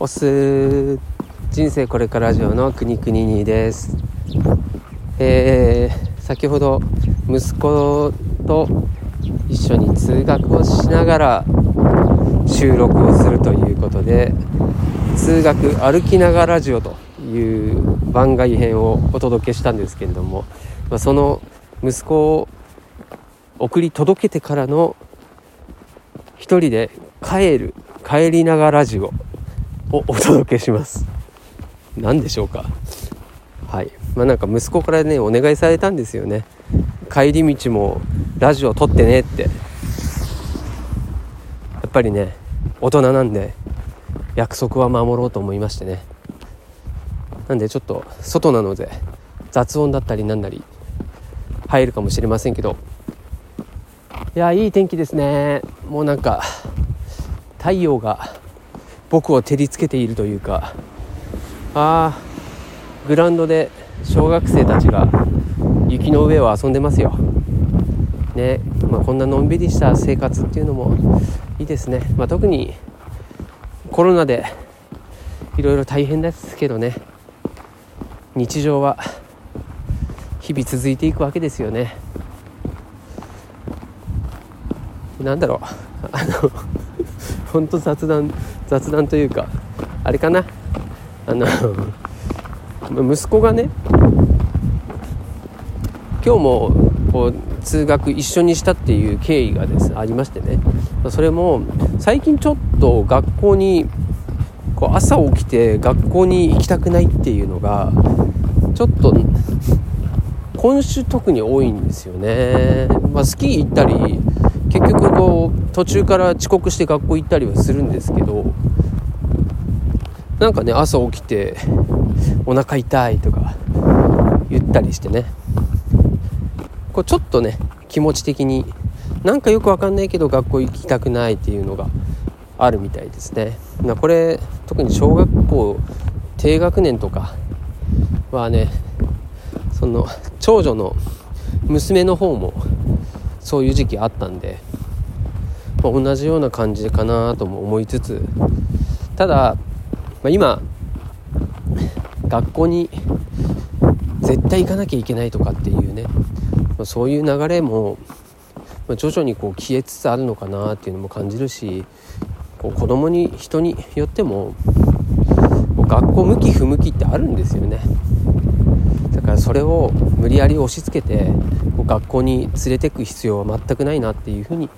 おす人生これからラジオのくにくににです。えー、先ほど息子と一緒に通学をしながら収録をするということで通学歩きながらラジオという番外編をお届けしたんですけれども、ま、その息子を送り届けてからの一人で帰る帰りながらラジオをお届けします。何でしょうか？はい。まあなんか息子からねお願いされたんですよね。帰り道もラジオ撮ってねって。やっぱりね大人なんで約束は守ろうと思いましてね。なんでちょっと外なので雑音だったりなんなり入るかもしれませんけど。いやいい天気ですね。もうなんか太陽が僕を照りつけているというかあーグラウンドで小学生たちが雪の上を遊んでますよ。ねまあ、こんなのんびりした生活っていうのもいいですね、まあ、特にコロナでいろいろ大変ですけどね。日常は日々続いていくわけですよね。なんだろう。あの本当雑談雑談というかあれかな？あの息子がね今日もこう通学一緒にしたっていう経緯がですありましてね。それも最近ちょっと学校にこう朝起きて学校に行きたくないっていうのがちょっと今週特に多いんですよね、まあ、スキー行ったり途中から遅刻して学校行ったりはするんですけどなんかね朝起きてお腹痛いとか言ったりしてねこうちょっとね気持ち的になんかよくわかんないけど学校行きたくないっていうのがあるみたいですね。これ特に小学校低学年とかはねその長女の娘の方もそういう時期あったんで、まあ、同じような感じかなとも思いつつただ、まあ、今学校に絶対行かなきゃいけないとかっていうね、ま、そういう流れも、徐々にこう消えつつあるのかなっていうのも感じるしこう子供に人によってももう学校向き不向きってあるんですよね。だからそれを無理やり押し付けてこう学校に連れてく必要は全くないなっていうふうに、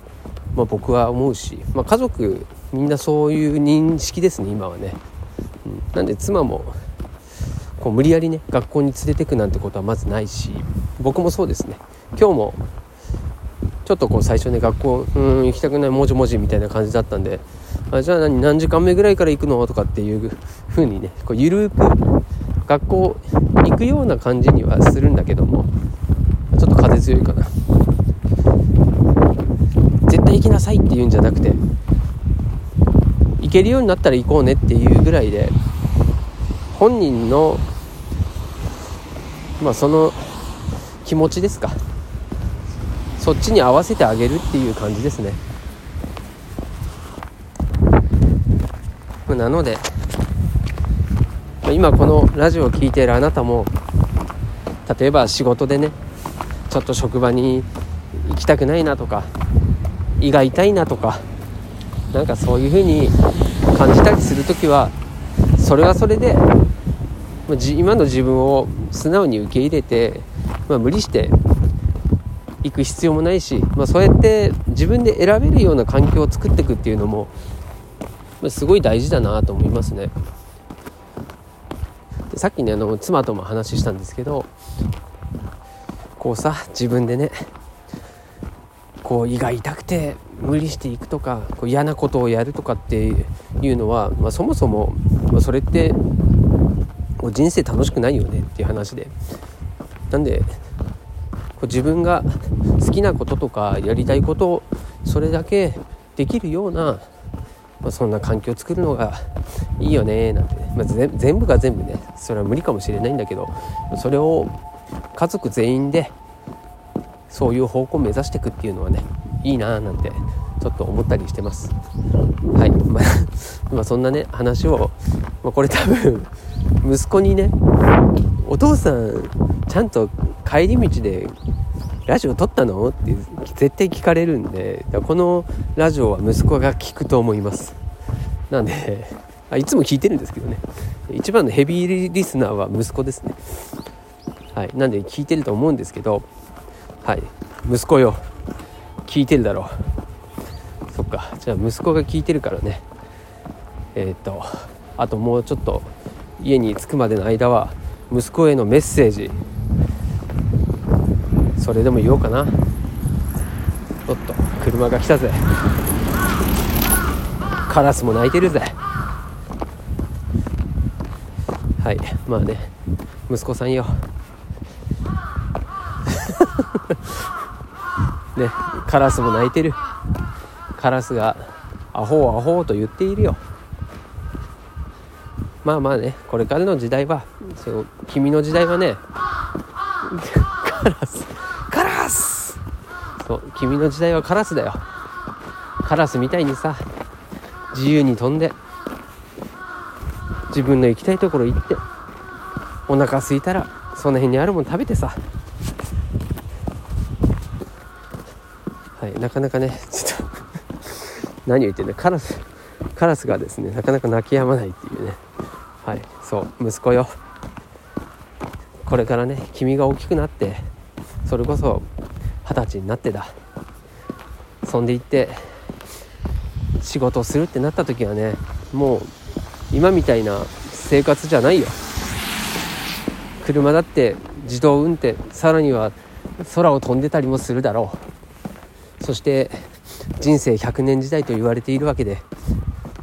まあ、僕は思うし、まあ、家族みんなそういう認識ですね今はね、うん、なんで妻もこう無理やりね学校に連れてくなんてことはまずないし僕もそうですね。今日もちょっとこう最初ね学校うん行きたくないもじもじみたいな感じだったんであじゃあ何何時間目ぐらいから行くの？とかっていう風にねこうゆるく学校行くような感じにはするんだけどもちょっと風強いかな。行きなさいっていうんじゃなくて行けるようになったら行こうねっていうぐらいで本人のまあその気持ちですか。そっちに合わせてあげるっていう感じですね。なので今このラジオを聴いているあなたも例えば仕事でねちょっと職場に行きたくないなとか胃が痛いなとかなんかそういう風に感じたりする時はそれはそれで今の自分を素直に受け入れて、まあ、無理して行く必要もないし、まあ、そうやって自分で選べるような環境を作っていくっていうのも、まあ、すごい大事だなと思いますね。でさっきねあの妻とも話したんですけどこうさ自分でねこう胃が痛くて無理していくとかこう嫌なことをやるとかっていうのは、まあ、そもそも、まあ、それって人生楽しくないよねっていう話で。なんでこう自分が好きなこととかやりたいことをそれだけできるような、まあ、そんな環境を作るのがいいよねなんて、まあ、全部が全部ねそれは無理かもしれないんだけどそれを家族全員でそういう方向を目指していくっていうのはねいいなーなんてちょっと思ったりしてます。はい。まあ、まあ、そんなね話を、まあ、これ多分息子にねお父さんちゃんと帰り道でラジオ撮ったの？って絶対聞かれるんでこのラジオは息子が聞くと思います。なんであいつも聞いてるんですけどね。一番のヘビーリスナーは息子ですね。はい。なんで聞いてると思うんですけどはい。息子よ。聞いてるだろう。そっか。じゃあ息子が聞いてるからね。えー、っとあともうちょっと家に着くまでの間は息子へのメッセージ。それでも言おうかな。おっと車が来たぜ。カラスも鳴いてるぜ。はい。まあね息子さんよ。ねカラスも鳴いてる。カラスがアホアホと言っているよ。まあまあねこれからの時代はそう君の時代はねカラスカラス!そう君の時代はカラスだよ。カラスみたいにさ自由に飛んで自分の行きたいところ行ってお腹空いたらその辺にあるもの食べてさはいなかなかねちょっと何を言ってんだカラスカラスがですねなかなか泣き止まないっていうね。はいそう息子よ。これからね君が大きくなってそれこそ二十歳になってだ。そんでいって仕事をするってなった時はねもう今みたいな生活じゃないよ。車だって自動運転さらには空を飛んでたりもするだろう。そして人生100年時代と言われているわけで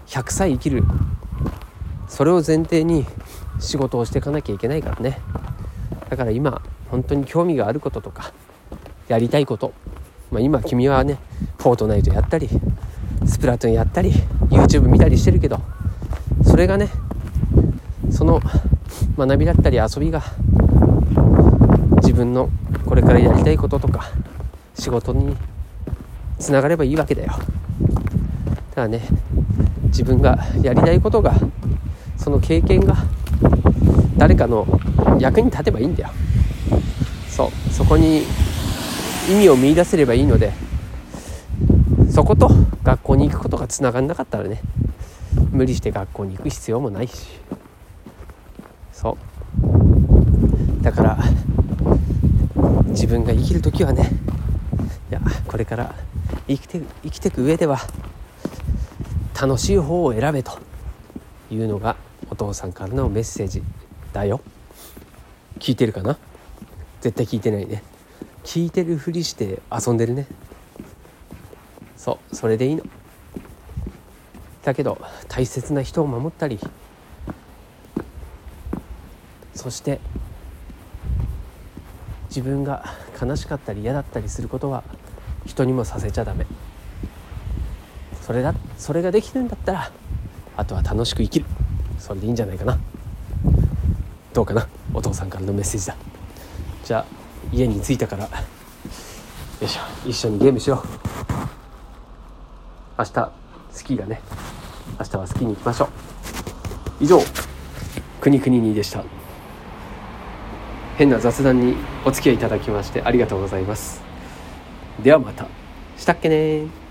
100歳生きる。それを前提に仕事をしていかなきゃいけないからね。だから今本当に興味があることとかやりたいこと、まあ、今君はねフォートナイトやったりスプラトゥーンやったり YouTube 見たりしてるけどそれがねその学びだったり遊びが自分のこれからやりたいこととか仕事につながればいいわけだよ。ただね自分がやりたいことがその経験が誰かの役に立てばいいんだよ。そうそこに意味を見いだせればいいのでそこと学校に行くことがつながんなかったらね無理して学校に行く必要もないし。そう。だから自分が生きる時はねいやこれから生きて生きていく上では楽しい方を選べというのがお父さんからのメッセージだよ。聞いてるかな？絶対聞いてないね。聞いてるふりして遊んでるね。そうそれでいいの。だけど大切な人を守ったりそして自分が悲しかったり嫌だったりすることは人にもさせちゃダメ。それだそれができるんだったらあとは楽しく生きる。それでいいんじゃないかな。どうかな。お父さんからのメッセージだ。じゃあ家に着いたからよいしょ。一緒にゲームしよう。明日スキーだね。明日はスキーに行きましょう。以上くにくににでした。変な雑談にお付き合いいただきましてありがとうございます。ではまた。したっけね